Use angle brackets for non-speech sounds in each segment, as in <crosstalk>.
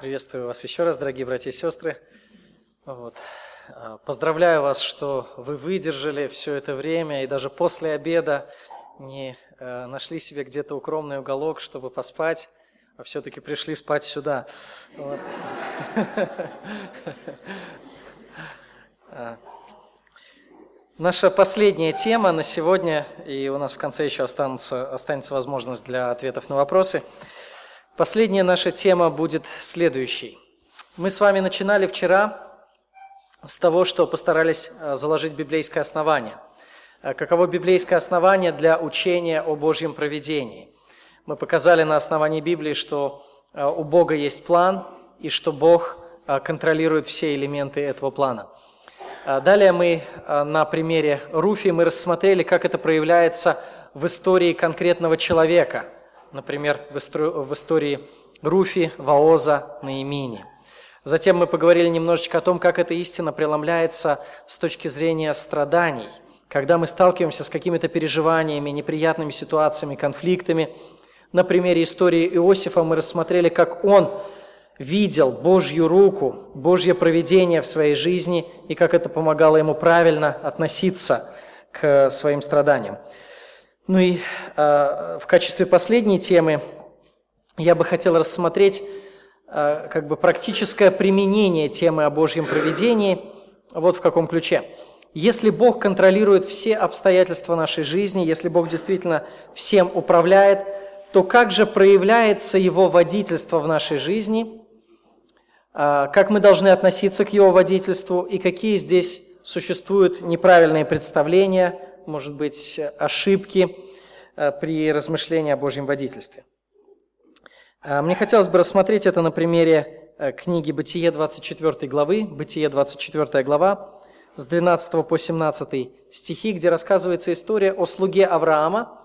Приветствую вас еще раз, дорогие братья и сестры. Вот. А, поздравляю вас, что вы выдержали все это время и даже после обеда не э, нашли себе где-то укромный уголок, чтобы поспать, а все-таки пришли спать сюда. <laughs> А, наша последняя тема на сегодня, и у нас в конце еще останется, останется возможность для ответов на вопросы – Последняя наша тема будет следующей. Мы с вами начинали вчера с того, что постарались э, заложить библейское основание. Э, каково библейское основание для учения о Божьем проведении? Мы показали на основании Библии, что э, у Бога есть план и что Бог контролирует все элементы этого плана. Далее мы на примере Руфи мы рассмотрели, как это проявляется в истории конкретного человека – например, в истории Руфи, Ваоза, Наимини. Затем мы поговорили немножечко о том, как эта истина преломляется с точки зрения страданий, когда мы сталкиваемся с какими-то переживаниями, неприятными ситуациями, конфликтами. На примере истории Иосифа мы рассмотрели, как он видел Божью руку, Божье проведение в своей жизни и как это помогало ему правильно относиться к своим страданиям. Ну и э, в качестве последней темы я бы хотел рассмотреть э, как бы практическое применение темы о Божьем проведении. Вот в каком ключе. Если Бог контролирует все обстоятельства нашей жизни, если Бог действительно всем управляет, то как же проявляется Его водительство в нашей жизни, э, как мы должны относиться к Его водительству и какие здесь существуют неправильные представления – может быть, ошибки э, при размышлении о Божьем водительстве. Э, мне хотелось бы рассмотреть это на примере э, книги «Бытие» 24 главы, «Бытие» 24 глава, с 12 по 17 стихи, где рассказывается история о слуге Авраама,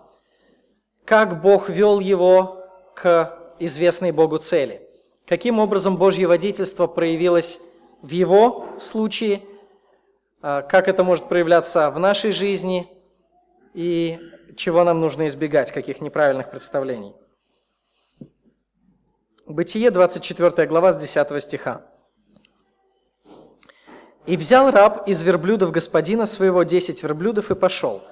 как Бог вел его к известной Богу цели. Каким образом Божье водительство проявилось в его случае – как это может проявляться в нашей жизни и чего нам нужно избегать, каких неправильных представлений. Бытие, 24 глава, с 10 стиха. «И взял раб из верблюдов господина своего десять верблюдов и пошел.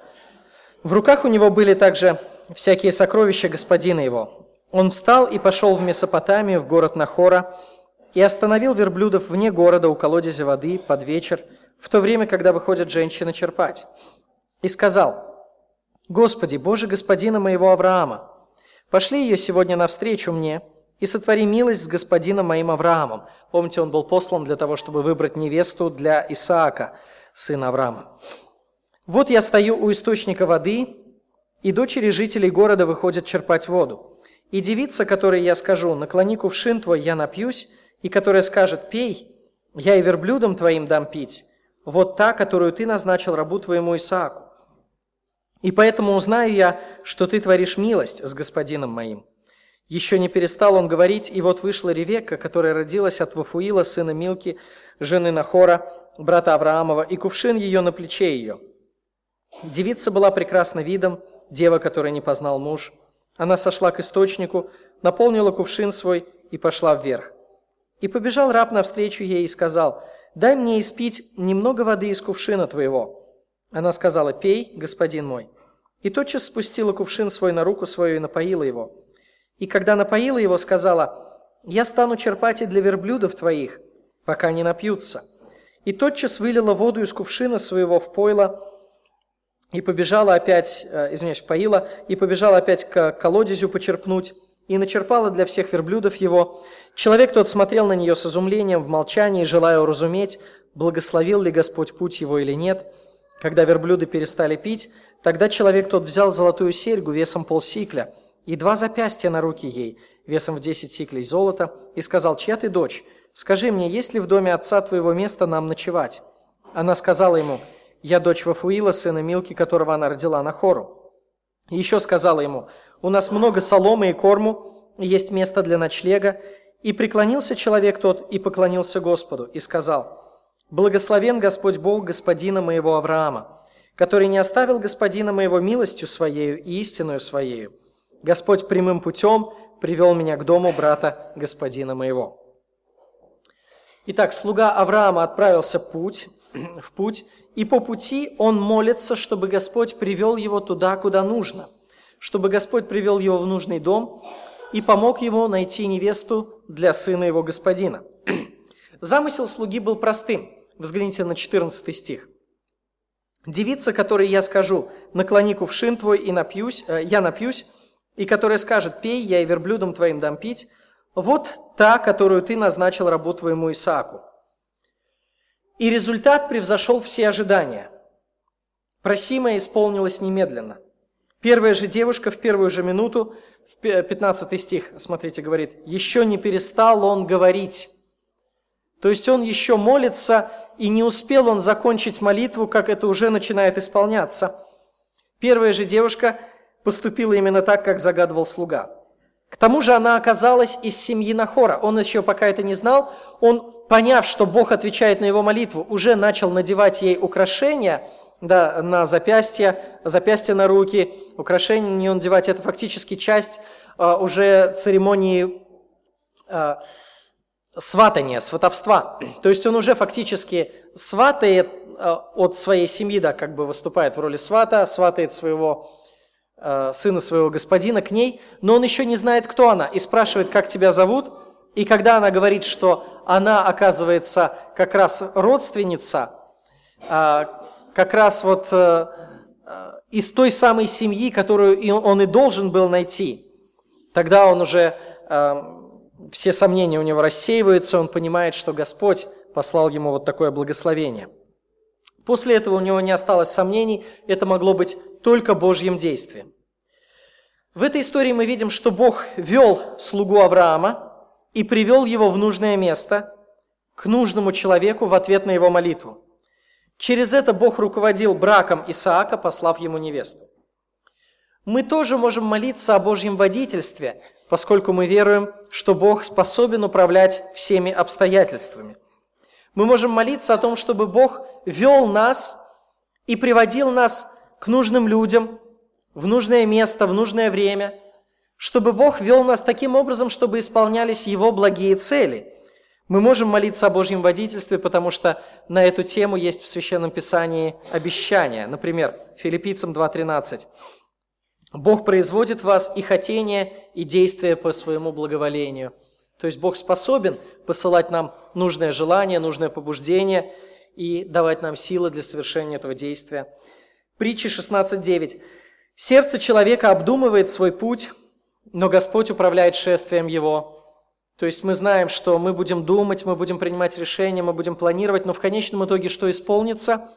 В руках у него были также всякие сокровища господина его. Он встал и пошел в Месопотамию, в город Нахора, и остановил верблюдов вне города у колодезя воды под вечер – в то время, когда выходят женщины черпать. И сказал, «Господи, Боже господина моего Авраама, пошли ее сегодня навстречу мне и сотвори милость с господином моим Авраамом». Помните, он был послан для того, чтобы выбрать невесту для Исаака, сына Авраама. «Вот я стою у источника воды, и дочери жителей города выходят черпать воду. И девица, которой я скажу, наклони кувшин твой, я напьюсь, и которая скажет, пей, я и верблюдам твоим дам пить, вот та, которую ты назначил рабу твоему Исааку. И поэтому узнаю я, что ты творишь милость с господином моим». Еще не перестал он говорить, и вот вышла Ревекка, которая родилась от Вафуила, сына Милки, жены Нахора, брата Авраамова, и кувшин ее на плече ее. Девица была прекрасна видом, дева, которой не познал муж. Она сошла к источнику, наполнила кувшин свой и пошла вверх. И побежал раб навстречу ей и сказал – дай мне испить немного воды из кувшина твоего». Она сказала, «Пей, господин мой». И тотчас спустила кувшин свой на руку свою и напоила его. И когда напоила его, сказала, «Я стану черпать и для верблюдов твоих, пока не напьются». И тотчас вылила воду из кувшина своего в пойло, и побежала опять, э, извиняюсь, поила, и побежала опять к колодезю почерпнуть, и начерпала для всех верблюдов его. Человек тот смотрел на нее с изумлением, в молчании, желая уразуметь, благословил ли Господь путь его или нет. Когда верблюды перестали пить, тогда человек тот взял золотую серьгу весом полсикля и два запястья на руки ей, весом в десять сиклей золота, и сказал, «Чья ты дочь? Скажи мне, есть ли в доме отца твоего место нам ночевать?» Она сказала ему, «Я дочь Вафуила, сына Милки, которого она родила на хору». И еще сказала ему, у нас много соломы и корму, есть место для ночлега. И преклонился человек тот и поклонился Господу, и сказал, «Благословен Господь Бог господина моего Авраама, который не оставил господина моего милостью своею и истинную своею. Господь прямым путем привел меня к дому брата господина моего». Итак, слуга Авраама отправился путь, в путь, и по пути он молится, чтобы Господь привел его туда, куда нужно, чтобы Господь привел его в нужный дом и помог ему найти невесту для сына его господина. <clears throat> Замысел слуги был простым. Взгляните на 14 стих. «Девица, которой я скажу, наклони кувшин твой, и напьюсь, э, я напьюсь, и которая скажет, пей, я и верблюдом твоим дам пить, вот та, которую ты назначил рабу твоему Исааку. И результат превзошел все ожидания. Просимое исполнилось немедленно. Первая же девушка в первую же минуту, в 15 стих, смотрите, говорит, «Еще не перестал он говорить». То есть он еще молится, и не успел он закончить молитву, как это уже начинает исполняться. Первая же девушка поступила именно так, как загадывал слуга. К тому же она оказалась из семьи Нахора. Он еще пока это не знал. Он, поняв, что Бог отвечает на его молитву, уже начал надевать ей украшения да, на запястья, запястья на руки. Украшения не надевать, это фактически часть а, уже церемонии а, сватания, сватовства. То есть он уже фактически сватает а, от своей семьи, да, как бы выступает в роли свата, сватает своего Э, сына своего господина к ней, но он еще не знает, кто она, и спрашивает, как тебя зовут. И когда она говорит, что она, оказывается, как раз родственница, э, как раз вот э, из той самой семьи, которую он и должен был найти, тогда он уже, все сомнения у него рассеиваются, он понимает, что Господь послал ему вот такое благословение – После этого у него не осталось сомнений, это могло быть только Божьим действием. В этой истории мы видим, что Бог вел слугу Авраама и привел его в нужное место, к нужному человеку в ответ на его молитву. Через это Бог руководил браком Исаака, послав ему невесту. Мы тоже можем молиться о Божьем водительстве, поскольку мы веруем, что Бог способен управлять всеми обстоятельствами – мы можем молиться о том, чтобы Бог вел нас и приводил нас к нужным людям, в нужное место, в нужное время, чтобы Бог вел нас таким образом, чтобы исполнялись Его благие цели. Мы можем молиться о Божьем водительстве, потому что на эту тему есть в Священном Писании обещания. Например, Филиппийцам 2.13. «Бог производит в вас и хотение, и действие по своему благоволению». То есть Бог способен посылать нам нужное желание, нужное побуждение и давать нам силы для совершения этого действия. Притча 16.9. «Сердце человека обдумывает свой путь, но Господь управляет шествием его». То есть мы знаем, что мы будем думать, мы будем принимать решения, мы будем планировать, но в конечном итоге что исполнится?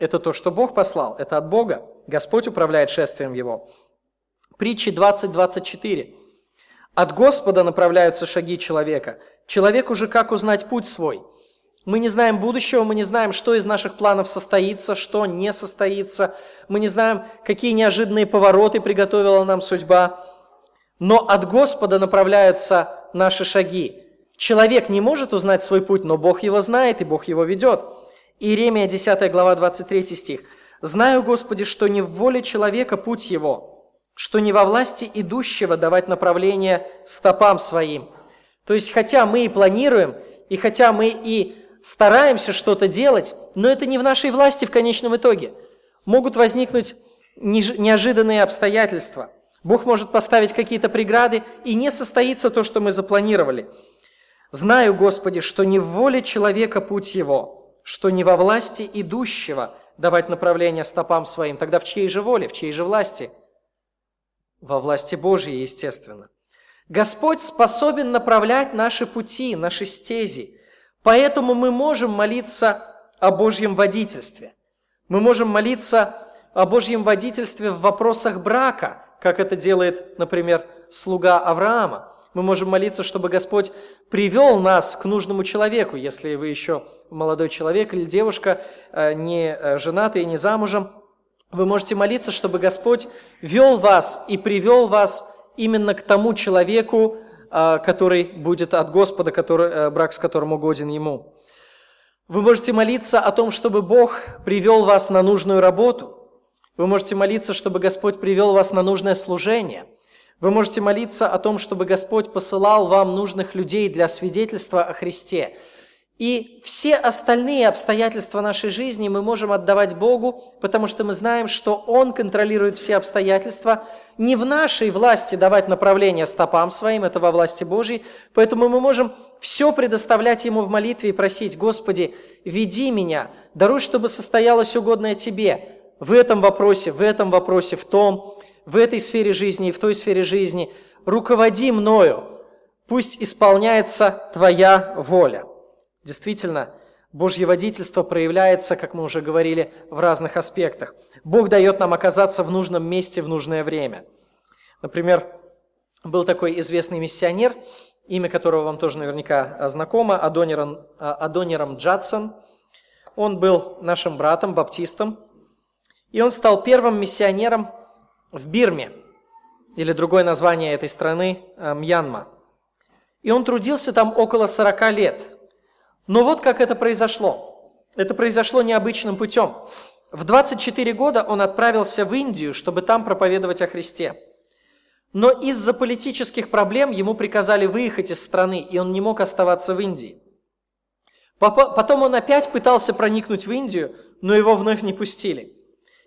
Это то, что Бог послал, это от Бога. Господь управляет шествием его. Притчи 20.24. От Господа направляются шаги человека. Человеку же как узнать путь свой? Мы не знаем будущего, мы не знаем, что из наших планов состоится, что не состоится. Мы не знаем, какие неожиданные повороты приготовила нам судьба. Но от Господа направляются наши шаги. Человек не может узнать свой путь, но Бог его знает, и Бог его ведет. Иеремия 10 глава 23 стих. «Знаю, Господи, что не в воле человека путь его, что не во власти идущего давать направление стопам своим. То есть, хотя мы и планируем, и хотя мы и стараемся что-то делать, но это не в нашей власти в конечном итоге. Могут возникнуть неожиданные обстоятельства. Бог может поставить какие-то преграды, и не состоится то, что мы запланировали. Знаю, Господи, что не в воле человека путь его, что не во власти идущего давать направление стопам своим. Тогда в чьей же воле, в чьей же власти – во власти Божьей, естественно. Господь способен направлять наши пути, наши стези. Поэтому мы можем молиться о Божьем водительстве. Мы можем молиться о Божьем водительстве в вопросах брака, как это делает, например, слуга Авраама. Мы можем молиться, чтобы Господь привел нас к нужному человеку, если вы еще молодой человек или девушка, э, не э, женатый не замужем – вы можете молиться, чтобы Господь вел вас и привел вас именно к тому человеку, а, который будет от Господа, который, э, брак с которым угоден Ему. Вы можете молиться о том, чтобы Бог привел вас на нужную работу. Вы можете молиться, чтобы Господь привел вас на нужное служение. Вы можете молиться о том, чтобы Господь посылал вам нужных людей для свидетельства о Христе. И все остальные обстоятельства нашей жизни мы можем отдавать Богу, потому что мы знаем, что Он контролирует все обстоятельства. Не в нашей власти давать направление стопам своим, это во власти Божьей. Поэтому мы можем все предоставлять Ему в молитве и просить, Господи, веди меня, даруй, чтобы состоялось угодное Тебе в этом вопросе, в этом вопросе, в том, в этой сфере жизни и в той сфере жизни. Руководи мною, пусть исполняется Твоя воля. Действительно, Божье водительство проявляется, как мы уже говорили, в разных аспектах. Бог дает нам оказаться в нужном месте в нужное время. Например, был такой известный миссионер, имя которого вам тоже наверняка знакомо, Адониром, Адониром Джадсон. Он был нашим братом, баптистом, и он стал первым миссионером в Бирме, или другое название этой страны – Мьянма. И он трудился там около 40 лет – но вот как это произошло. Это произошло необычным путем. В 24 года он отправился в Индию, чтобы там проповедовать о Христе. Но из-за политических проблем ему приказали выехать из страны, и он не мог оставаться в Индии. Потом он опять пытался проникнуть в Индию, но его вновь не пустили.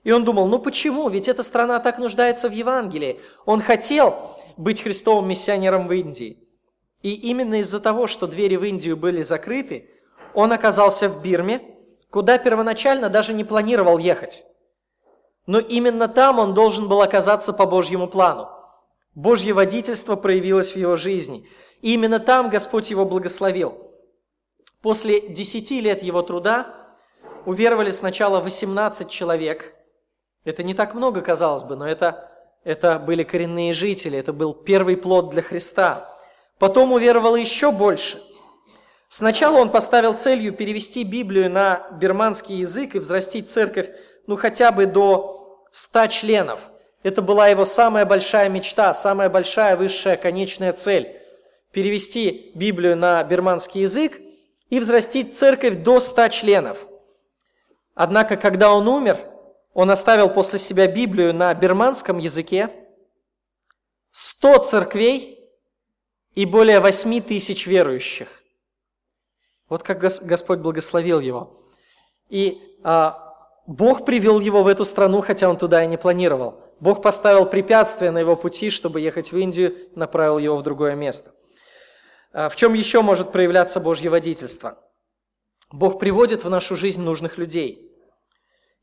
И он думал, ну почему? Ведь эта страна так нуждается в Евангелии. Он хотел быть христовым миссионером в Индии. И именно из-за того, что двери в Индию были закрыты, он оказался в Бирме, куда первоначально даже не планировал ехать. Но именно там он должен был оказаться по Божьему плану. Божье водительство проявилось в его жизни. И именно там Господь его благословил. После десяти лет его труда уверовали сначала 18 человек. Это не так много, казалось бы, но это, это были коренные жители, это был первый плод для Христа. Потом уверовало еще больше. Сначала он поставил целью перевести Библию на бирманский язык и взрастить церковь ну хотя бы до 100 членов. Это была его самая большая мечта, самая большая высшая конечная цель. Перевести Библию на бирманский язык и взрастить церковь до 100 членов. Однако, когда он умер, он оставил после себя Библию на бирманском языке, 100 церквей – и более восьми тысяч верующих. Вот как Господь благословил его. И а, Бог привел его в эту страну, хотя он туда и не планировал. Бог поставил препятствия на его пути, чтобы ехать в Индию, направил его в другое место. А, в чем еще может проявляться Божье водительство? Бог приводит в нашу жизнь нужных людей.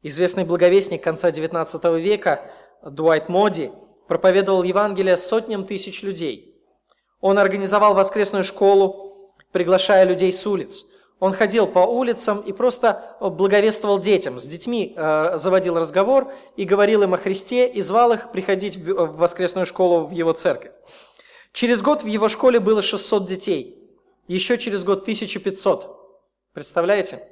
Известный благовестник конца XIX века Дуайт Моди проповедовал Евангелие сотням тысяч людей – он организовал воскресную школу, приглашая людей с улиц. Он ходил по улицам и просто благовествовал детям. С детьми э, заводил разговор и говорил им о Христе и звал их приходить в воскресную школу в его церковь. Через год в его школе было 600 детей. Еще через год 1500. Представляете?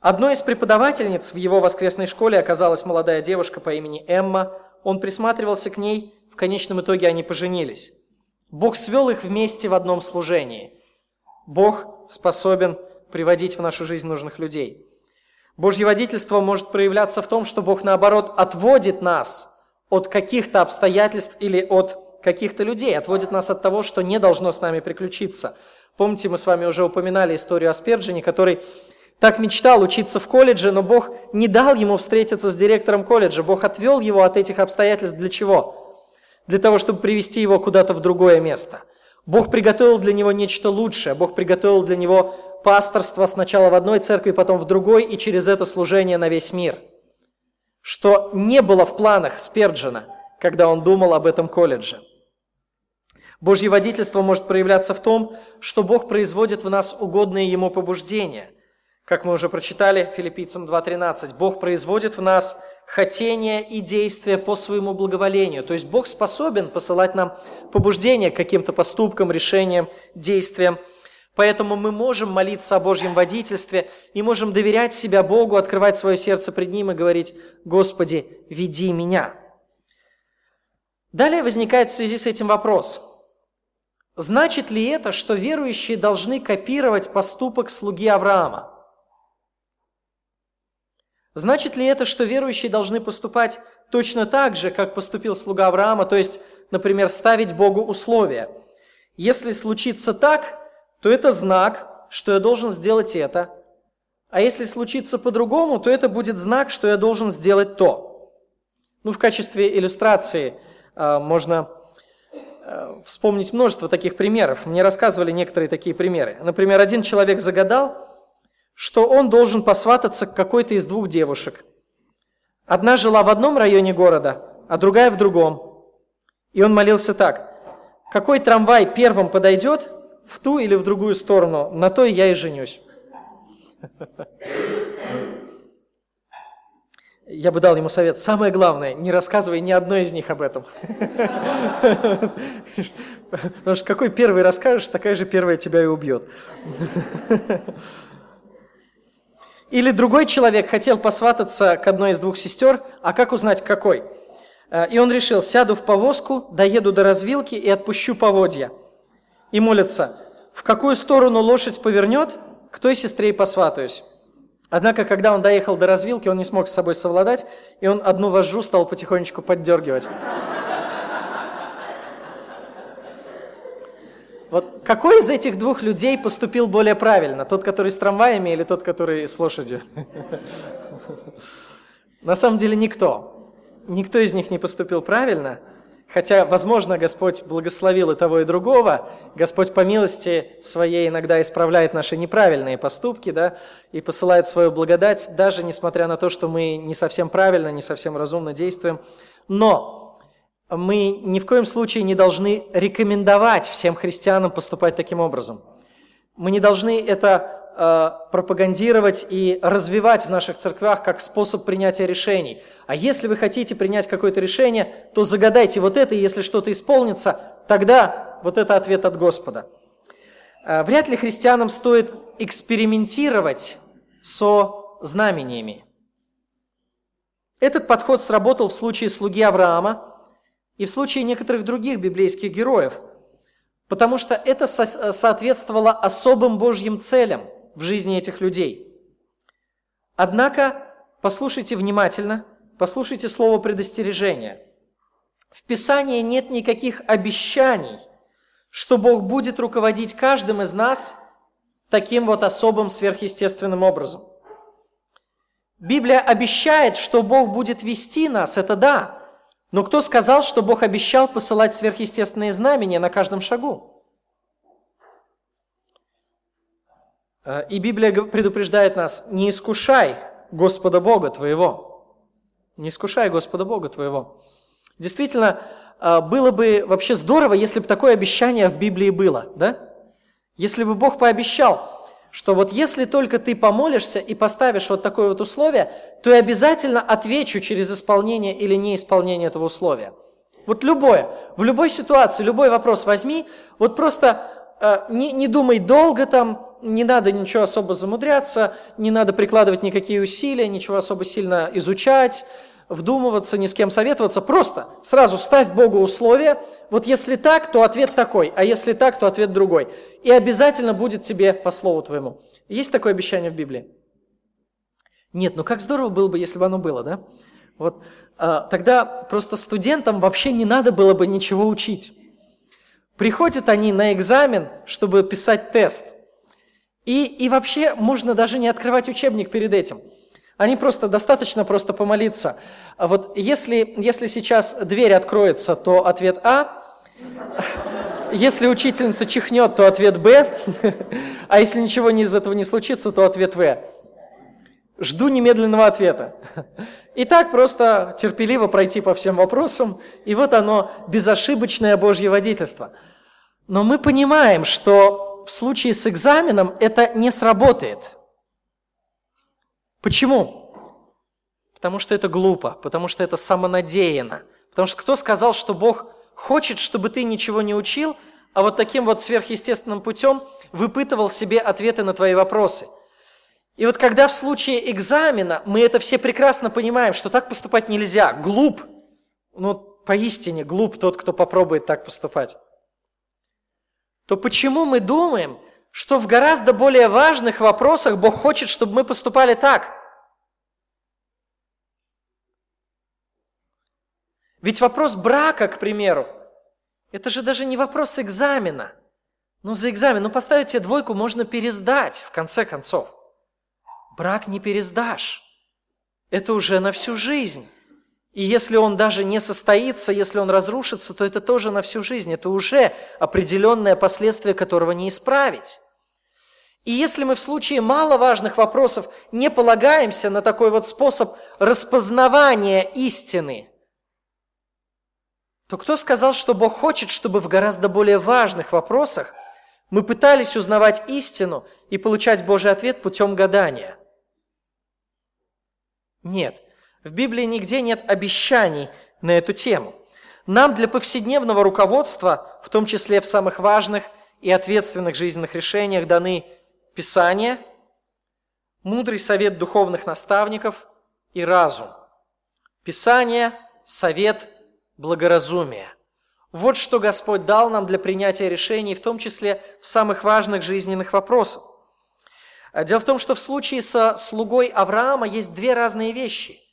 Одной из преподавательниц в его воскресной школе оказалась молодая девушка по имени Эмма. Он присматривался к ней, в конечном итоге они поженились. Бог свел их вместе в одном служении. Бог способен приводить в нашу жизнь нужных людей. Божье водительство может проявляться в том, что Бог, наоборот, отводит нас от каких-то обстоятельств или от каких-то людей, отводит нас от того, что не должно с нами приключиться. Помните, мы с вами уже упоминали историю о Сперджине, который так мечтал учиться в колледже, но Бог не дал ему встретиться с директором колледжа. Бог отвел его от этих обстоятельств для чего? для того, чтобы привести его куда-то в другое место. Бог приготовил для него нечто лучшее. Бог приготовил для него пасторство сначала в одной церкви, потом в другой, и через это служение на весь мир. Что не было в планах Сперджина, когда он думал об этом колледже. Божье водительство может проявляться в том, что Бог производит в нас угодные Ему побуждения. Как мы уже прочитали филиппийцам 2.13, Бог производит в нас хотения и действия по своему благоволению. То есть Бог способен посылать нам побуждение к каким-то поступкам, решениям, действиям. Поэтому мы можем молиться о Божьем водительстве и можем доверять себя Богу, открывать свое сердце пред Ним и говорить, «Господи, веди меня». Далее возникает в связи с этим вопрос. Значит ли это, что верующие должны копировать поступок слуги Авраама? Значит ли это, что верующие должны поступать точно так же, как поступил слуга Авраама, то есть, например, ставить Богу условия? Если случится так, то это знак, что я должен сделать это, а если случится по-другому, то это будет знак, что я должен сделать то. Ну, в качестве иллюстрации э, можно э, вспомнить множество таких примеров. Мне рассказывали некоторые такие примеры. Например, один человек загадал, что он должен посвататься к какой-то из двух девушек. Одна жила в одном районе города, а другая в другом. И он молился так. Какой трамвай первым подойдет, в ту или в другую сторону, на то я и женюсь. Я бы дал ему совет. Самое главное, не рассказывай ни одной из них об этом. Потому что какой первый расскажешь, такая же первая тебя и убьет. Или другой человек хотел посвататься к одной из двух сестер, а как узнать, какой? Э, и он решил, сяду в повозку, доеду до развилки и отпущу поводья. И молится, в какую сторону лошадь повернет, к той сестре и посватаюсь. Однако, когда он доехал до развилки, он не смог с собой совладать, и он одну вожжу стал потихонечку поддергивать. Вот какой из этих двух людей поступил более правильно? Тот, который с трамваями или тот, который с лошадью? На самом деле никто. Никто из них не поступил правильно – Хотя, возможно, Господь благословил и того, и другого. Господь по милости своей иногда исправляет наши неправильные поступки, да, и посылает свою благодать, даже несмотря на то, что мы не совсем правильно, не совсем разумно действуем. Но мы ни в коем случае не должны рекомендовать всем христианам поступать таким образом. Мы не должны это Э, пропагандировать и развивать в наших церквях как способ принятия решений. А если вы хотите принять какое-то решение, то загадайте вот это, и если что-то исполнится, тогда вот это ответ от Господа. Э, вряд ли христианам стоит экспериментировать со знамениями. Этот подход сработал в случае слуги Авраама и в случае некоторых других библейских героев, потому что это соответствовало особым Божьим целям – в жизни этих людей. Однако, послушайте внимательно, послушайте слово предостережения. В Писании нет никаких обещаний, что Бог будет руководить каждым из нас таким вот особым сверхъестественным образом. Библия обещает, что Бог будет вести нас, это да. Но кто сказал, что Бог обещал посылать сверхъестественные знамения на каждом шагу? Э, и Библия предупреждает нас, не искушай Господа Бога твоего. Не искушай Господа Бога твоего. Действительно, э, было бы вообще здорово, если бы такое обещание в Библии было, да? Если бы Бог пообещал, что вот если только ты помолишься и поставишь вот такое вот условие, то я обязательно отвечу через исполнение или неисполнение этого условия. Вот любое, в любой ситуации, любой вопрос возьми, вот просто э, не, не думай долго там, не надо ничего особо замудряться, не надо прикладывать никакие усилия, ничего особо сильно изучать, вдумываться, ни с кем советоваться. Просто сразу ставь Богу условия. Вот если так, то ответ такой, а если так, то ответ другой. И обязательно будет тебе по слову твоему. Есть такое обещание в Библии? Нет, ну как здорово было бы, если бы оно было, да? Вот а, тогда просто студентам вообще не надо было бы ничего учить. Приходят они на экзамен, чтобы писать тест – и, и вообще можно даже не открывать учебник перед этим. Они просто, достаточно просто помолиться. А вот если, если сейчас дверь откроется, то ответ А. Если учительница чихнет, то ответ Б. <laughs> А если ничего из этого не случится, то ответ В. Жду немедленного ответа. И так просто терпеливо пройти по всем вопросам, и вот оно, безошибочное Божье водительство. Но мы понимаем, что в случае с экзаменом это не сработает. Почему? Потому что это глупо, потому что это самонадеянно. Потому что кто сказал, что Бог хочет, чтобы ты ничего не учил, а вот таким вот сверхъестественным путем выпытывал себе ответы на твои вопросы. И вот когда в случае экзамена мы это все прекрасно понимаем, что так поступать нельзя, глуп, ну поистине глуп тот, кто попробует так поступать то почему мы думаем, что в гораздо более важных вопросах Бог хочет, чтобы мы поступали так? Ведь вопрос брака, к примеру, это же даже не вопрос экзамена. Ну, за экзамен, ну, поставить тебе двойку можно пересдать, в конце концов. Брак не пересдашь. Это уже на всю жизнь. И если он даже не состоится, если он разрушится, то это тоже на всю жизнь. Это уже определенное последствие, которого не исправить. И если мы в случае маловажных вопросов не полагаемся на такой вот способ распознавания истины, то кто сказал, что Бог хочет, чтобы в гораздо более важных вопросах мы пытались узнавать истину и получать Божий ответ путем гадания? Нет. В Библии нигде нет обещаний на эту тему. Нам для повседневного руководства, в том числе в самых важных и ответственных жизненных решениях, даны Писание, мудрый совет духовных наставников и разум. Писание, совет, благоразумие. Вот что Господь дал нам для принятия решений, в том числе в самых важных жизненных вопросах. Дело в том, что в случае со слугой Авраама есть две разные вещи –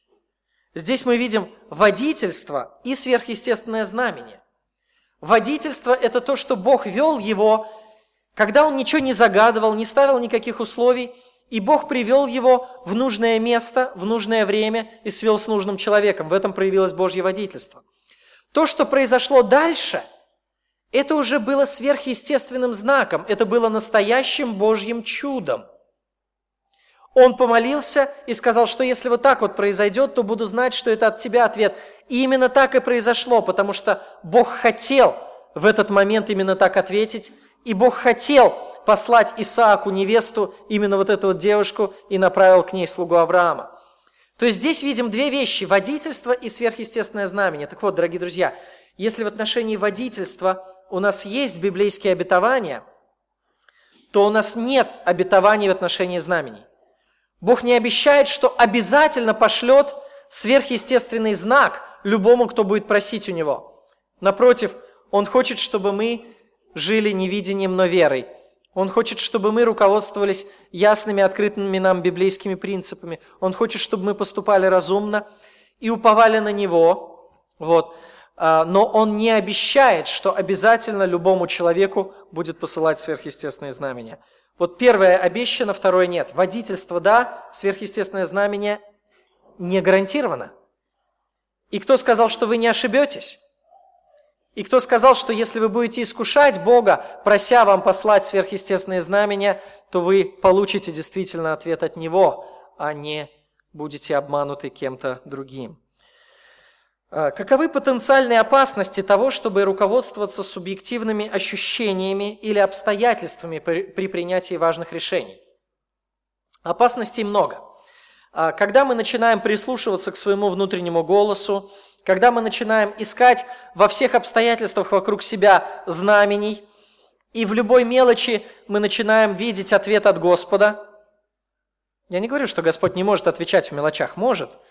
Здесь мы видим водительство и сверхъестественное знамение. Водительство – это то, что Бог вел его, когда он ничего не загадывал, не ставил никаких условий, и Бог привел его в нужное место, в нужное время и свел с нужным человеком. В этом проявилось Божье водительство. То, что произошло дальше, это уже было сверхъестественным знаком, это было настоящим Божьим чудом – он помолился и сказал, что если вот так вот произойдет, то буду знать, что это от тебя ответ. И именно так и произошло, потому что Бог хотел в этот момент именно так ответить, и Бог хотел послать Исааку невесту, именно вот эту вот девушку, и направил к ней слугу Авраама. То есть здесь видим две вещи – водительство и сверхъестественное знамение. Так вот, дорогие друзья, если в отношении водительства у нас есть библейские обетования, то у нас нет обетований в отношении знамений. Бог не обещает, что обязательно пошлет сверхъестественный знак любому, кто будет просить у Него. Напротив, Он хочет, чтобы мы жили не видением, но верой. Он хочет, чтобы мы руководствовались ясными, открытыми нам библейскими принципами. Он хочет, чтобы мы поступали разумно и уповали на Него. Вот. А, но Он не обещает, что обязательно любому человеку будет посылать сверхъестественные знамения. Вот первое обещано, второе нет. Водительство – да, сверхъестественное знамение не гарантировано. И кто сказал, что вы не ошибетесь? И кто сказал, что если вы будете искушать Бога, прося вам послать сверхъестественные знамения, то вы получите действительно ответ от Него, а не будете обмануты кем-то другим. А, каковы потенциальные опасности того, чтобы руководствоваться субъективными ощущениями или обстоятельствами при принятии важных решений? Опасностей много. А, когда мы начинаем прислушиваться к своему внутреннему голосу, когда мы начинаем искать во всех обстоятельствах вокруг себя знамений, и в любой мелочи мы начинаем видеть ответ от Господа. Я не говорю, что Господь не может отвечать в мелочах, может –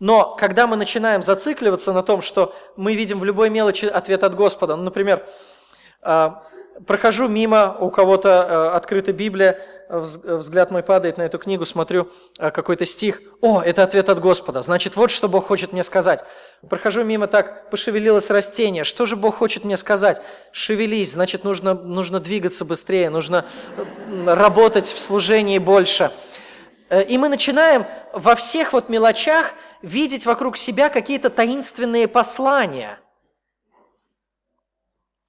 но когда мы начинаем зацикливаться на том, что мы видим в любой мелочи ответ от Господа, ну, например, а, прохожу мимо, у кого-то а, открыта Библия, взгляд мой падает на эту книгу, смотрю а, какой-то стих, о, это ответ от Господа, значит, вот что Бог хочет мне сказать. Прохожу мимо так, пошевелилось растение, что же Бог хочет мне сказать? Шевелись, значит, нужно, нужно двигаться быстрее, нужно работать в служении больше. Э, и мы начинаем во всех вот мелочах видеть вокруг себя какие-то таинственные послания.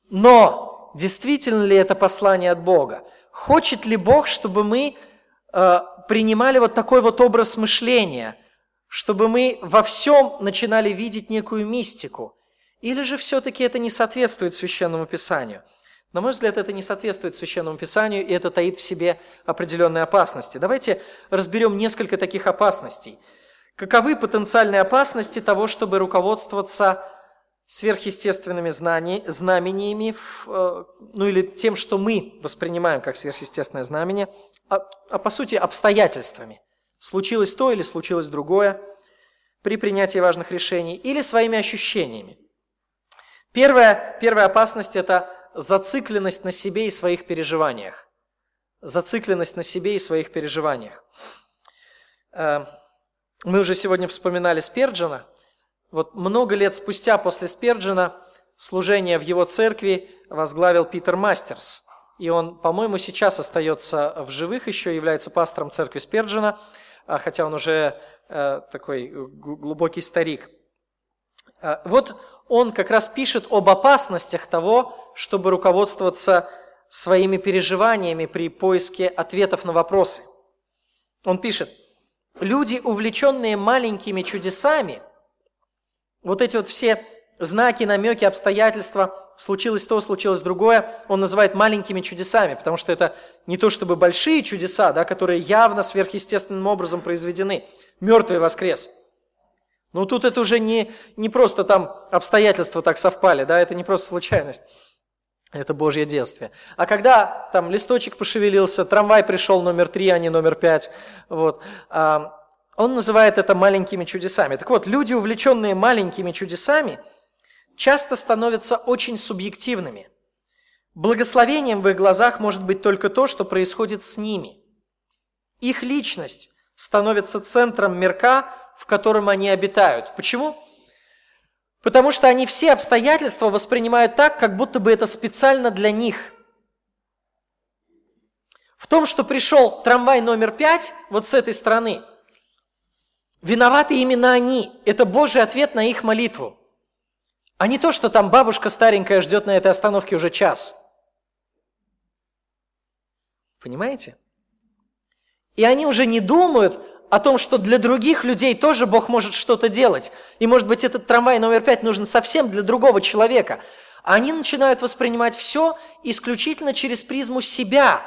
Но действительно ли это послание от Бога? Хочет ли Бог, чтобы мы э, принимали вот такой вот образ мышления, чтобы мы во всем начинали видеть некую мистику? Или же все-таки это не соответствует священному писанию? На мой взгляд, это не соответствует Священному Писанию, и это таит в себе определенные опасности. Давайте разберем несколько таких опасностей – Каковы потенциальные опасности того, чтобы руководствоваться сверхъестественными знаниями, знамениями, э, ну или тем, что мы воспринимаем как сверхъестественное знамение, а, а по сути обстоятельствами. Случилось то или случилось другое при принятии важных решений или своими ощущениями. Первая, первая опасность – это зацикленность на себе и своих переживаниях. Зацикленность на себе и своих переживаниях. Э, мы уже сегодня вспоминали Сперджина. Вот много лет спустя после Сперджина служение в его церкви возглавил Питер Мастерс. и он, по-моему, сейчас остается в живых еще, является пастором церкви Сперджина, а, хотя он уже э, такой глубокий старик. А, вот он как раз пишет об опасностях того, чтобы руководствоваться своими переживаниями при поиске ответов на вопросы. Он пишет, люди, увлеченные маленькими чудесами, вот эти вот все знаки, намеки, обстоятельства, случилось то, случилось другое, он называет маленькими чудесами, потому что это не то чтобы большие чудеса, да, которые явно сверхъестественным образом произведены. Мертвый воскрес. Ну тут это уже не, не просто там обстоятельства так совпали, да, это не просто случайность. Это Божье детстве. А когда там листочек пошевелился, трамвай пришел номер три, а не номер пять, вот, он называет это маленькими чудесами. Так вот, люди, увлеченные маленькими чудесами, часто становятся очень субъективными. Благословением в их глазах может быть только то, что происходит с ними. Их личность становится центром мирка, в котором они обитают. Почему? Потому что они все обстоятельства воспринимают так, как будто бы это специально для них. В том, что пришел трамвай номер пять вот с этой стороны, виноваты именно они. Это Божий ответ на их молитву. А не то, что там бабушка старенькая ждет на этой остановке уже час. Понимаете? И они уже не думают, о том, что для других людей тоже Бог может что-то делать. И может быть этот трамвай номер пять нужен совсем для другого человека. Они начинают воспринимать все исключительно через призму себя.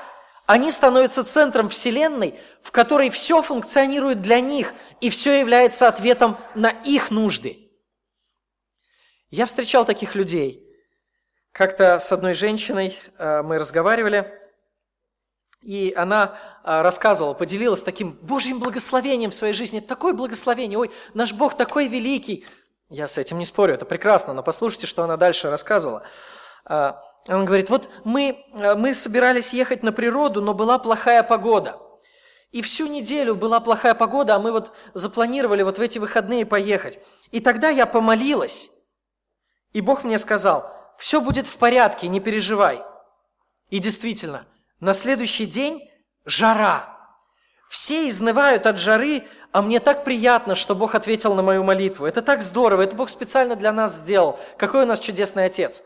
Они становятся центром Вселенной, в которой все функционирует для них, и все является ответом на их нужды. Я встречал таких людей. Как-то с одной женщиной э, мы разговаривали – и она а, рассказывала, поделилась таким Божьим благословением в своей жизни. Такое благословение, ой, наш Бог такой великий. Я с этим не спорю, это прекрасно, но послушайте, что она дальше рассказывала. Она говорит, вот мы, а, мы собирались ехать на природу, но была плохая погода. И всю неделю была плохая погода, а мы вот запланировали вот в эти выходные поехать. И тогда я помолилась, и Бог мне сказал, все будет в порядке, не переживай. И действительно – на следующий день жара. Все изнывают от жары, а мне так приятно, что Бог ответил на мою молитву. Это так здорово, это Бог специально для нас сделал. Какой у нас чудесный Отец.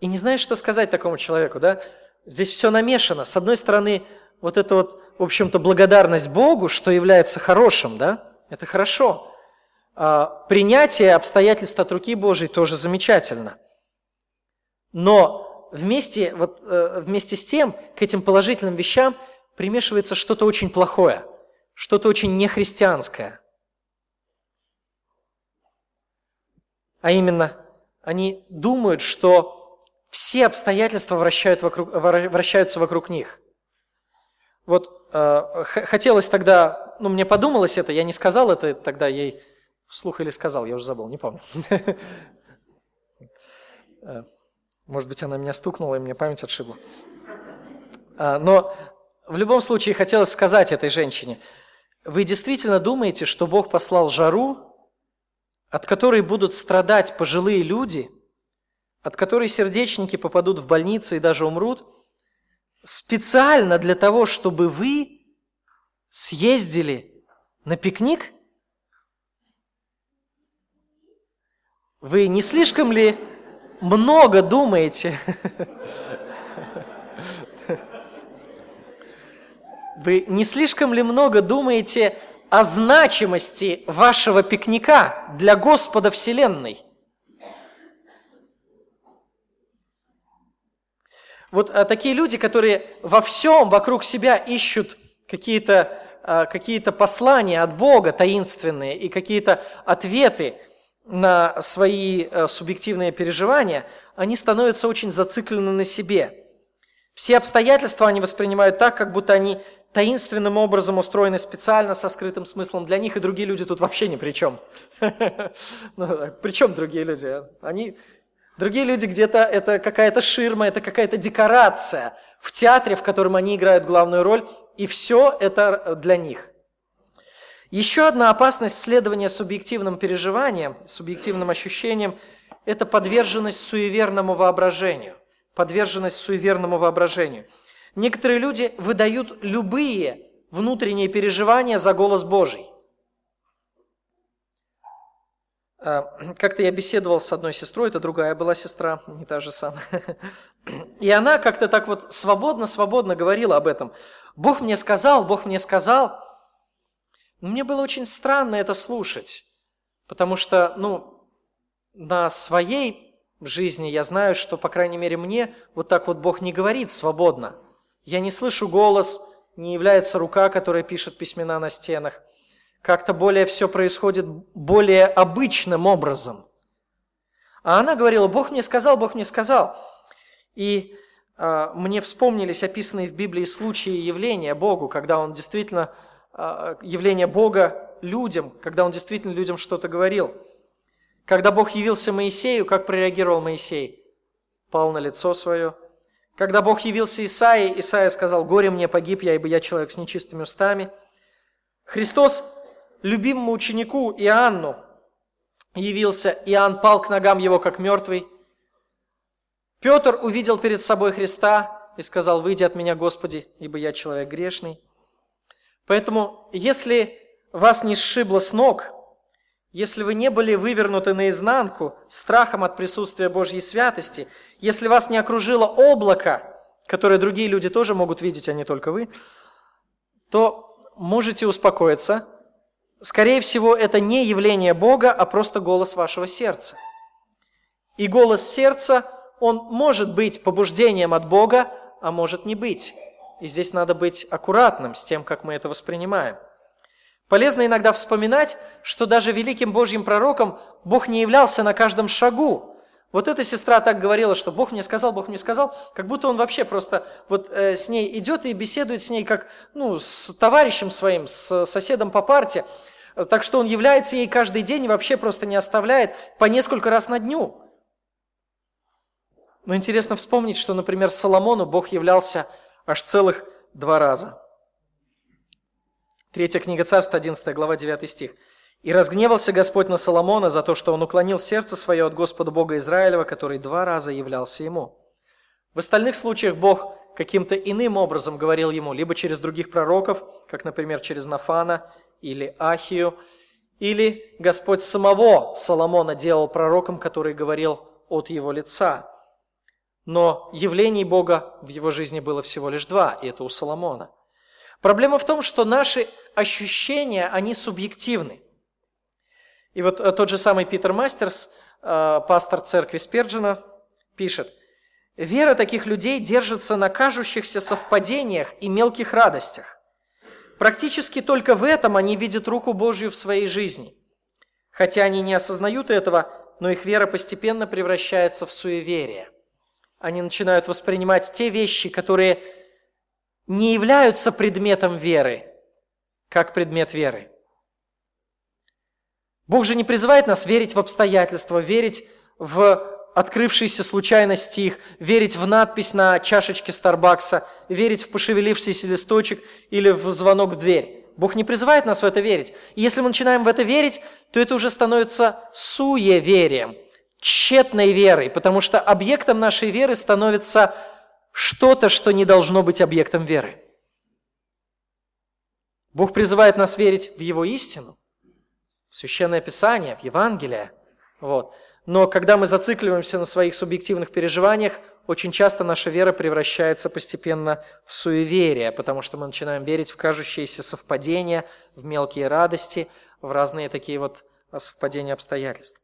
И не знаешь, что сказать такому человеку, да? Здесь все намешано. С одной стороны, вот это вот, в общем-то, благодарность Богу, что является хорошим, да? Это хорошо. А принятие обстоятельств от руки Божьей тоже замечательно. Но вместе, вот, э, вместе с тем к этим положительным вещам примешивается что-то очень плохое, что-то очень нехристианское. А именно, они думают, что все обстоятельства вращают вокруг, вращаются вокруг них. Вот э, хотелось тогда, ну мне подумалось это, я не сказал это тогда ей вслух или сказал, я уже забыл, не помню. <laughs> Э, может быть, она меня стукнула, и мне память отшибла. А, но в любом случае хотелось сказать этой женщине, вы действительно думаете, что Бог послал жару, от которой будут страдать пожилые люди, от которой сердечники попадут в больницы и даже умрут, специально для того, чтобы вы съездили на пикник? Вы не слишком ли много думаете. Вы не слишком ли много думаете о значимости вашего пикника для Господа Вселенной? Вот а, такие люди, которые во всем вокруг себя ищут какие-то а, какие послания от Бога таинственные и какие-то ответы на свои э, субъективные переживания, они становятся очень зациклены на себе. Все обстоятельства они воспринимают так, как будто они таинственным образом устроены специально со скрытым смыслом для них, и другие люди тут вообще ни при чем. <laughs> Ну, при чем другие люди? Они, другие люди где-то, это какая-то ширма, это какая-то декорация в театре, в котором они играют главную роль, и все это для них. Еще одна опасность следования субъективным переживаниям, субъективным ощущениям – это подверженность суеверному воображению. подверженность суеверному воображению. Некоторые люди выдают любые внутренние переживания за голос Божий. А, как-то я беседовал с одной сестрой, это другая была сестра, не та же самая. И она как-то так вот свободно-свободно говорила об этом. Бог мне сказал, Бог мне сказал. мне было очень странно это слушать, потому что, ну, на своей жизни я знаю, что, по крайней мере, мне вот так вот Бог не говорит свободно. Я не слышу голос, не является рука, которая пишет письмена на стенах как-то более все происходит более обычным образом. А она говорила, Бог мне сказал, Бог мне сказал. И э, мне вспомнились описанные в Библии случаи явления Богу, когда Он действительно, э, явление Бога людям, когда Он действительно людям что-то говорил. Когда Бог явился Моисею, как прореагировал Моисей? Пал на лицо свое. Когда Бог явился Исаии, Исаия сказал, «Горе мне, погиб я, ибо я человек с нечистыми устами». Христос любимому ученику Иоанну явился, Иоанн пал к ногам его, как мертвый. Петр увидел перед собой Христа и сказал, «Выйди от меня, Господи, ибо я человек грешный». Поэтому, если вас не сшибло с ног, если вы не были вывернуты наизнанку страхом от присутствия Божьей святости, если вас не окружило облако, которое другие люди тоже могут видеть, а не только вы, то можете успокоиться – Скорее всего, это не явление Бога, а просто голос вашего сердца. И голос сердца, он может быть побуждением от Бога, а может не быть. И здесь надо быть аккуратным с тем, как мы это воспринимаем. Полезно иногда вспоминать, что даже великим Божьим пророком Бог не являлся на каждом шагу. Вот эта сестра так говорила, что Бог мне сказал, Бог мне сказал, как будто он вообще просто вот э, с ней идет и беседует с ней как ну, с товарищем своим, с соседом по парте. Так что он является ей каждый день и вообще просто не оставляет по несколько раз на дню. Но интересно вспомнить, что, например, Соломону Бог являлся аж целых два раза. Третья книга Царства, 11 глава, 9 стих. «И разгневался Господь на Соломона за то, что он уклонил сердце свое от Господа Бога Израилева, который два раза являлся ему». В остальных случаях Бог каким-то иным образом говорил ему, либо через других пророков, как, например, через Нафана, или Ахию, или Господь самого Соломона делал пророком, который говорил от его лица. Но явлений Бога в его жизни было всего лишь два, и это у Соломона. Проблема в том, что наши ощущения, они субъективны. И вот э, тот же самый Питер Мастерс, э, пастор церкви Сперджина, пишет, «Вера таких людей держится на кажущихся совпадениях и мелких радостях. Практически только в этом они видят руку Божью в своей жизни. Хотя они не осознают этого, но их вера постепенно превращается в суеверие. Они начинают воспринимать те вещи, которые не являются предметом веры, как предмет веры. Бог же не призывает нас верить в обстоятельства, верить в открывшийся случайно стих, верить в надпись на чашечке Старбакса, верить в пошевелившийся листочек или в звонок в дверь. Бог не призывает нас в это верить. И если мы начинаем в это верить, то это уже становится суеверием, тщетной верой, потому что объектом нашей веры становится что-то, что не должно быть объектом веры. Бог призывает нас верить в Его истину, в Священное Писание, в Евангелие. Вот. Но когда мы зацикливаемся на своих субъективных переживаниях, очень часто наша вера превращается постепенно в суеверие, потому что мы начинаем верить в кажущиеся совпадения, в мелкие радости, в разные такие вот совпадения обстоятельств.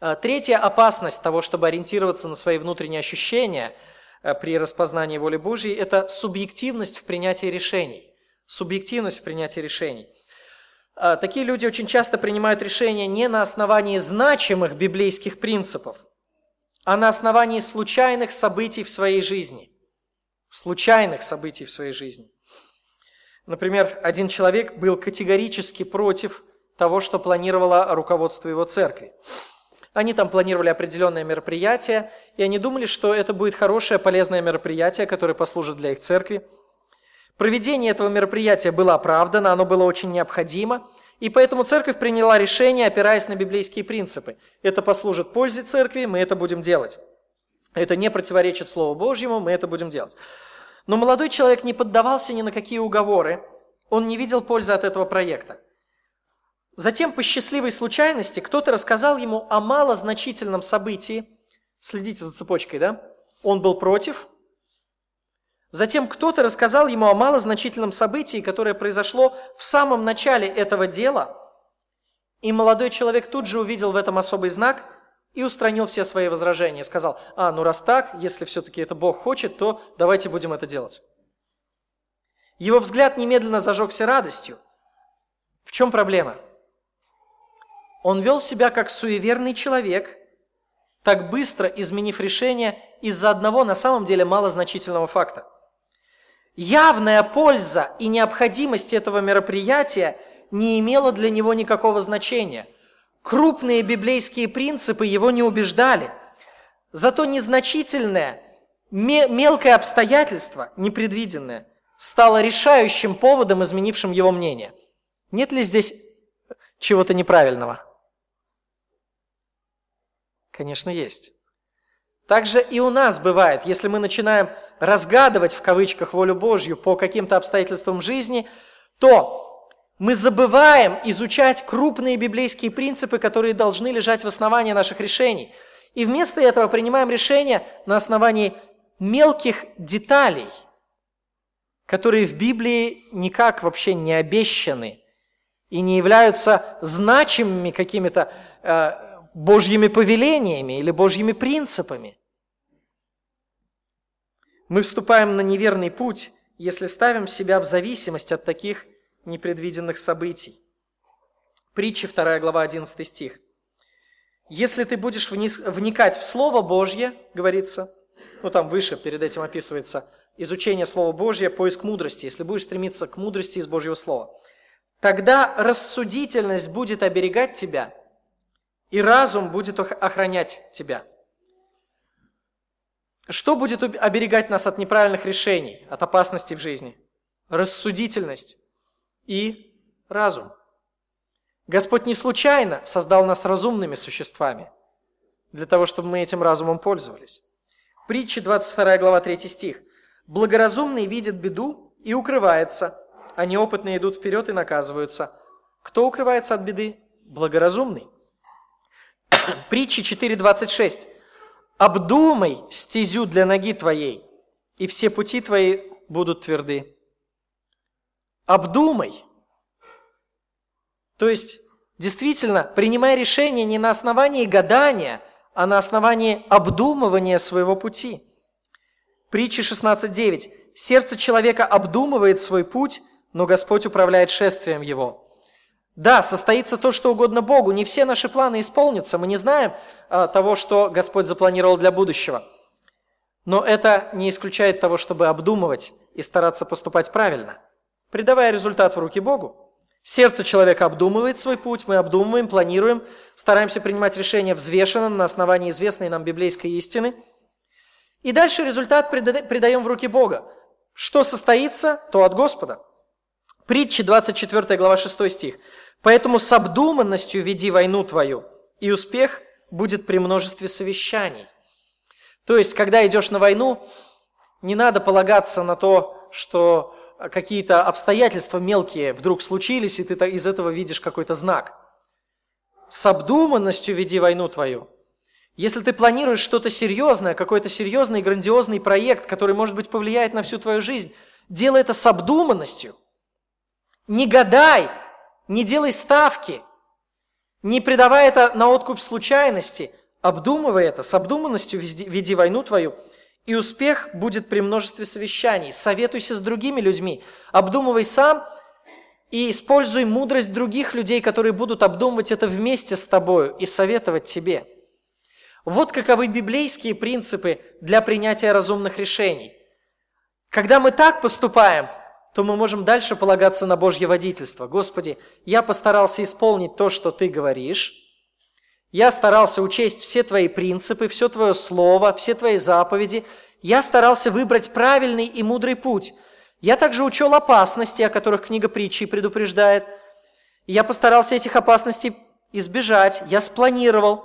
А, третья опасность того, чтобы ориентироваться на свои внутренние ощущения а, при распознании воли Божьей, это субъективность в принятии решений. Субъективность в принятии решений – а, такие люди очень часто принимают решения не на основании значимых библейских принципов, а на основании случайных событий в своей жизни. Случайных событий в своей жизни. Например, один человек был категорически против того, что планировало руководство его церкви. Они там планировали определенное мероприятие, и они думали, что это будет хорошее, полезное мероприятие, которое послужит для их церкви – Проведение этого мероприятия было оправдано, оно было очень необходимо, и поэтому церковь приняла решение, опираясь на библейские принципы. Это послужит пользе церкви, мы это будем делать. это не противоречит Слову Божьему, мы это будем делать. Но молодой человек не поддавался ни на какие уговоры, он не видел пользы от этого проекта. Затем по счастливой случайности кто-то рассказал ему о малозначительном событии. Следите за цепочкой, да? Он был против. Затем кто-то рассказал ему о малозначительном событии, которое произошло в самом начале этого дела. И молодой человек тут же увидел в этом особый знак и устранил все свои возражения. Сказал, а, ну раз так, если все-таки это Бог хочет, то давайте будем это делать. Его взгляд немедленно зажегся радостью. В чем проблема? Он вел себя как суеверный человек, так быстро изменив решение из-за одного на самом деле малозначительного факта. Явная польза и необходимость этого мероприятия не имела для него никакого значения. Крупные библейские принципы его не убеждали. Зато незначительное, мелкое обстоятельство, непредвиденное, стало решающим поводом, изменившим его мнение. Нет ли здесь чего-то неправильного? Конечно, есть. Также и у нас бывает, если мы начинаем разгадывать в кавычках волю Божью по каким-то обстоятельствам жизни, то мы забываем изучать крупные библейские принципы, которые должны лежать в основании наших решений. И вместо этого принимаем решения на основании мелких деталей, которые в Библии никак вообще не обещаны и не являются значимыми какими-то э, Божьими повелениями или Божьими принципами. Мы вступаем на неверный путь, если ставим себя в зависимость от таких непредвиденных событий. Притча 2 глава 11 стих. Если ты будешь вникать в Слово Божье, говорится, ну там выше перед этим описывается изучение Слова Божье, поиск мудрости, если будешь стремиться к мудрости из Божьего Слова, тогда рассудительность будет оберегать тебя, и разум будет охранять тебя. Что будет оберегать нас от неправильных решений, от опасностей в жизни? Рассудительность и разум. Господь не случайно создал нас разумными существами, для того, чтобы мы этим разумом пользовались. Притча 22 глава 3 стих. «Благоразумный видит беду и укрывается, а неопытные идут вперед и наказываются. Кто укрывается от беды? Благоразумный». <clears throat> Притча 4.26. Обдумай стезю для ноги твоей, и все пути твои будут тверды. Обдумай. То есть, действительно, принимай решение не на основании гадания, а на основании обдумывания своего пути. Притча 16.9. Сердце человека обдумывает свой путь, но Господь управляет шествием его. Да, состоится то, что угодно Богу. Не все наши планы исполнятся. Мы не знаем а, того, что Господь запланировал для будущего. Но это не исключает того, чтобы обдумывать и стараться поступать правильно, придавая результат в руки Богу. Сердце человека обдумывает свой путь, мы обдумываем, планируем, стараемся принимать решения взвешенно на основании известной нам библейской истины. И дальше результат придаем в руки Бога. Что состоится, то от Господа. Притча 24 глава 6 стих. Поэтому с обдуманностью веди войну твою, и успех будет при множестве совещаний. То есть, когда идешь на войну, не надо полагаться на то, что какие-то обстоятельства мелкие вдруг случились, и ты из этого видишь какой-то знак. С обдуманностью веди войну твою. Если ты планируешь что-то серьезное, какой-то серьезный грандиозный проект, который, может быть, повлияет на всю твою жизнь, делай это с обдуманностью. Не гадай, не делай ставки, не придавай это на откуп случайности, обдумывай это, с обдуманностью веди войну твою, и успех будет при множестве совещаний. Советуйся с другими людьми, обдумывай сам и используй мудрость других людей, которые будут обдумывать это вместе с тобою и советовать тебе. Вот каковы библейские принципы для принятия разумных решений. Когда мы так поступаем – то мы можем дальше полагаться на Божье водительство. Господи, я постарался исполнить то, что Ты говоришь. Я старался учесть все Твои принципы, все Твое Слово, все Твои заповеди. Я старался выбрать правильный и мудрый путь. Я также учел опасности, о которых книга притчи предупреждает. Я постарался этих опасностей избежать. Я спланировал.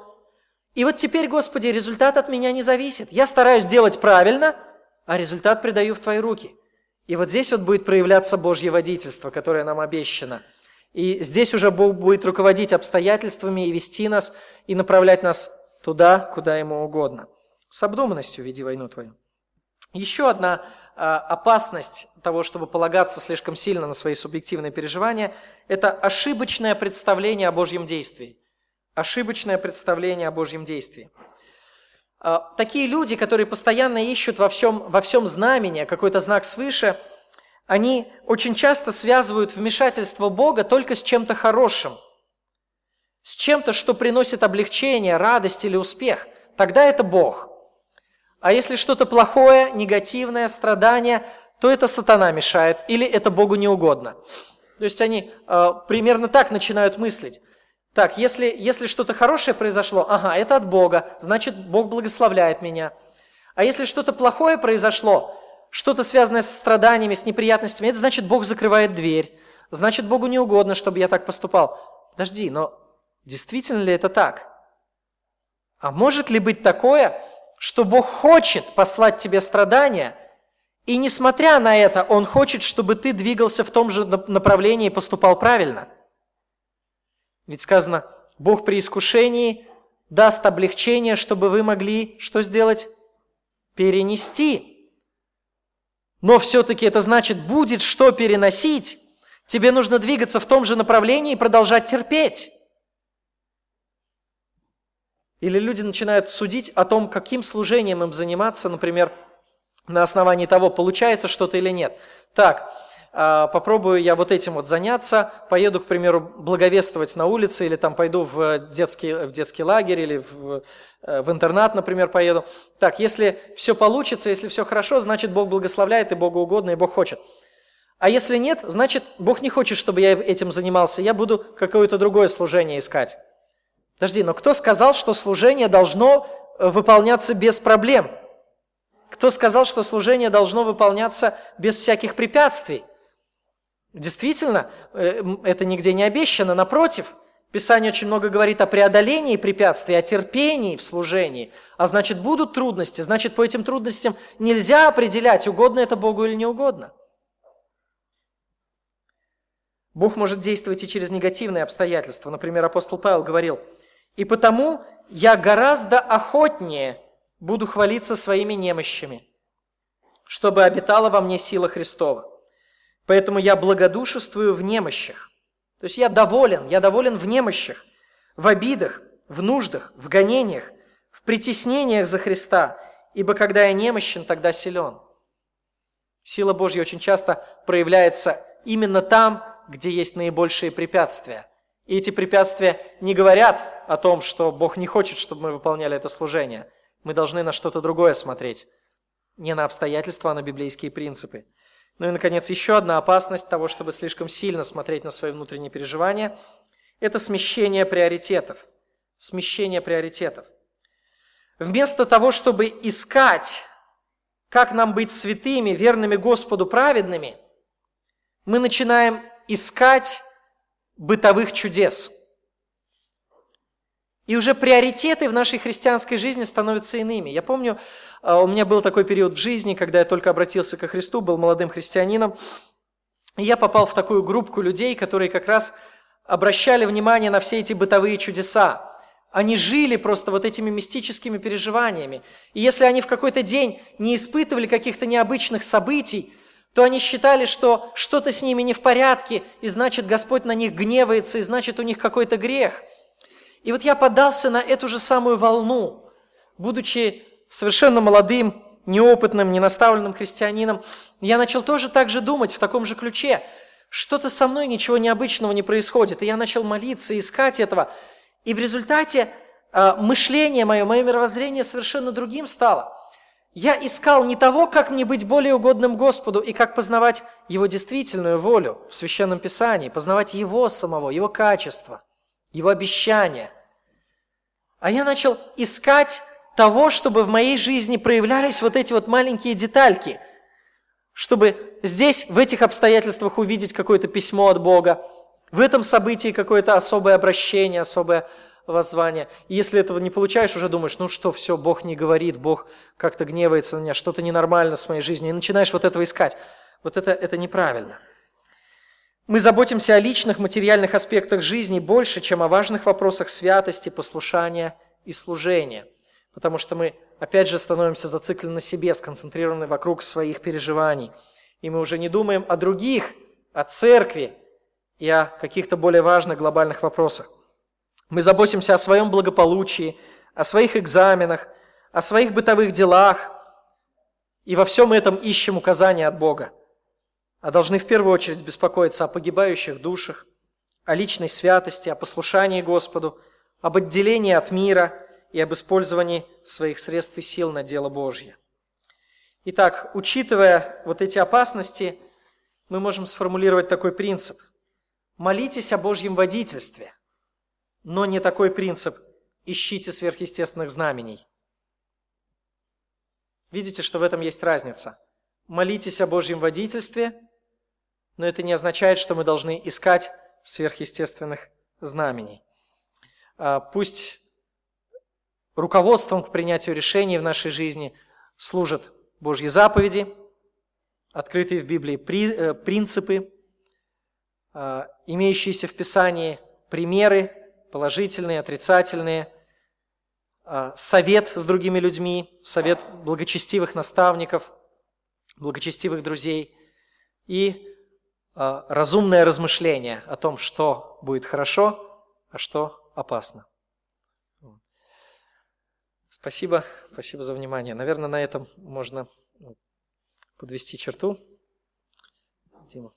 И вот теперь, Господи, результат от меня не зависит. Я стараюсь делать правильно, а результат предаю в Твои руки. И вот здесь вот будет проявляться Божье водительство, которое нам обещано. И здесь уже Бог будет руководить обстоятельствами и вести нас, и направлять нас туда, куда Ему угодно. С обдуманностью веди войну твою. Еще одна а, опасность того, чтобы полагаться слишком сильно на свои субъективные переживания, это ошибочное представление о Божьем действии ошибочное представление о Божьем действии. А, такие люди, которые постоянно ищут во всем, во всем знамение, какой-то знак свыше, они очень часто связывают вмешательство Бога только с чем-то хорошим, с чем-то, что приносит облегчение, радость или успех. Тогда это Бог. А если что-то плохое, негативное, страдание, то это сатана мешает или это Богу не угодно. То есть они э, примерно так начинают мыслить. Так, если, если что-то хорошее произошло, ага, это от Бога, значит, Бог благословляет меня. А если что-то плохое произошло, что-то связанное с страданиями, с неприятностями, это значит, Бог закрывает дверь. Значит, Богу не угодно, чтобы я так поступал. Подожди, но действительно ли это так? А может ли быть такое, что Бог хочет послать тебе страдания, и несмотря на это, Он хочет, чтобы ты двигался в том же направлении и поступал правильно – ведь сказано, Бог при искушении даст облегчение, чтобы вы могли что сделать? Перенести. Но все-таки это значит, будет что переносить. Тебе нужно двигаться в том же направлении и продолжать терпеть. Или люди начинают судить о том, каким служением им заниматься, например, на основании того, получается что-то или нет. Так, попробую я вот этим вот заняться, поеду, к примеру, благовествовать на улице, или там пойду в детский, в детский лагерь, или в, э, в интернат, например, поеду. Так, если все получится, если все хорошо, значит, Бог благословляет, и Богу угодно, и Бог хочет. А если нет, значит, Бог не хочет, чтобы я этим занимался, я буду какое-то другое служение искать. Подожди, но кто сказал, что служение должно э, выполняться без проблем? Кто сказал, что служение должно выполняться без всяких препятствий? Действительно, э, это нигде не обещано, напротив, Писание очень много говорит о преодолении препятствий, о терпении в служении. А значит, будут трудности, значит, по этим трудностям нельзя определять, угодно это Богу или не угодно. Бог может действовать и через негативные обстоятельства. Например, апостол Павел говорил, «И потому я гораздо охотнее буду хвалиться своими немощами, чтобы обитала во мне сила Христова». Поэтому я благодушествую в немощах. То есть я доволен, я доволен в немощах, в обидах, в нуждах, в гонениях, в притеснениях за Христа, ибо когда я немощен, тогда силен. Сила Божья очень часто проявляется именно там, где есть наибольшие препятствия. И эти препятствия не говорят о том, что Бог не хочет, чтобы мы выполняли это служение. Мы должны на что-то другое смотреть. Не на обстоятельства, а на библейские принципы. Ну и, наконец, еще одна опасность того, чтобы слишком сильно смотреть на свои внутренние переживания, это смещение приоритетов. Смещение приоритетов. Вместо того, чтобы искать, как нам быть святыми, верными Господу, праведными, мы начинаем искать бытовых чудес – и уже приоритеты в нашей христианской жизни становятся иными. Я помню, а, у меня был такой период в жизни, когда я только обратился ко Христу, был молодым христианином, и я попал в такую группку людей, которые как раз обращали внимание на все эти бытовые чудеса. Они жили просто вот этими мистическими переживаниями. И если они в какой-то день не испытывали каких-то необычных событий, то они считали, что что-то с ними не в порядке, и значит Господь на них гневается, и значит у них какой-то грех – и вот я подался на эту же самую волну, будучи совершенно молодым, неопытным, ненаставленным христианином, я начал тоже так же думать в таком же ключе. Что-то со мной ничего необычного не происходит. И я начал молиться, искать этого. И в результате э, мышление мое, мое мировоззрение совершенно другим стало. Я искал не того, как мне быть более угодным Господу и как познавать Его действительную волю в Священном Писании, познавать Его самого, Его качество, Его обещания. А я начал искать того, чтобы в моей жизни проявлялись вот эти вот маленькие детальки, чтобы здесь, в этих обстоятельствах увидеть какое-то письмо от Бога, в этом событии какое-то особое обращение, особое воззвания. И если этого не получаешь, уже думаешь, ну что, все, Бог не говорит, Бог как-то гневается на меня, что-то ненормально с моей жизнью, и начинаешь вот этого искать. Вот это, это неправильно. Мы заботимся о личных материальных аспектах жизни больше, чем о важных вопросах святости, послушания и служения. Потому что мы, опять же, становимся зациклены на себе, сконцентрированы вокруг своих переживаний. И мы уже не думаем о других, о церкви и о каких-то более важных глобальных вопросах. Мы заботимся о своем благополучии, о своих экзаменах, о своих бытовых делах, и во всем этом ищем указания от Бога а должны в первую очередь беспокоиться о погибающих душах, о личной святости, о послушании Господу, об отделении от мира и об использовании своих средств и сил на дело Божье. Итак, учитывая вот эти опасности, мы можем сформулировать такой принцип. Молитесь о Божьем водительстве, но не такой принцип «ищите сверхъестественных знамений». Видите, что в этом есть разница. Молитесь о Божьем водительстве – но это не означает, что мы должны искать сверхъестественных знамений. А, пусть руководством к принятию решений в нашей жизни служат Божьи заповеди, открытые в Библии э, принципы, а, имеющиеся в Писании примеры, положительные, отрицательные, а, совет с другими людьми, совет благочестивых наставников, благочестивых друзей и разумное размышление о том, что будет хорошо, а что опасно. Спасибо, спасибо за внимание. Наверное, на этом можно подвести черту. Дима.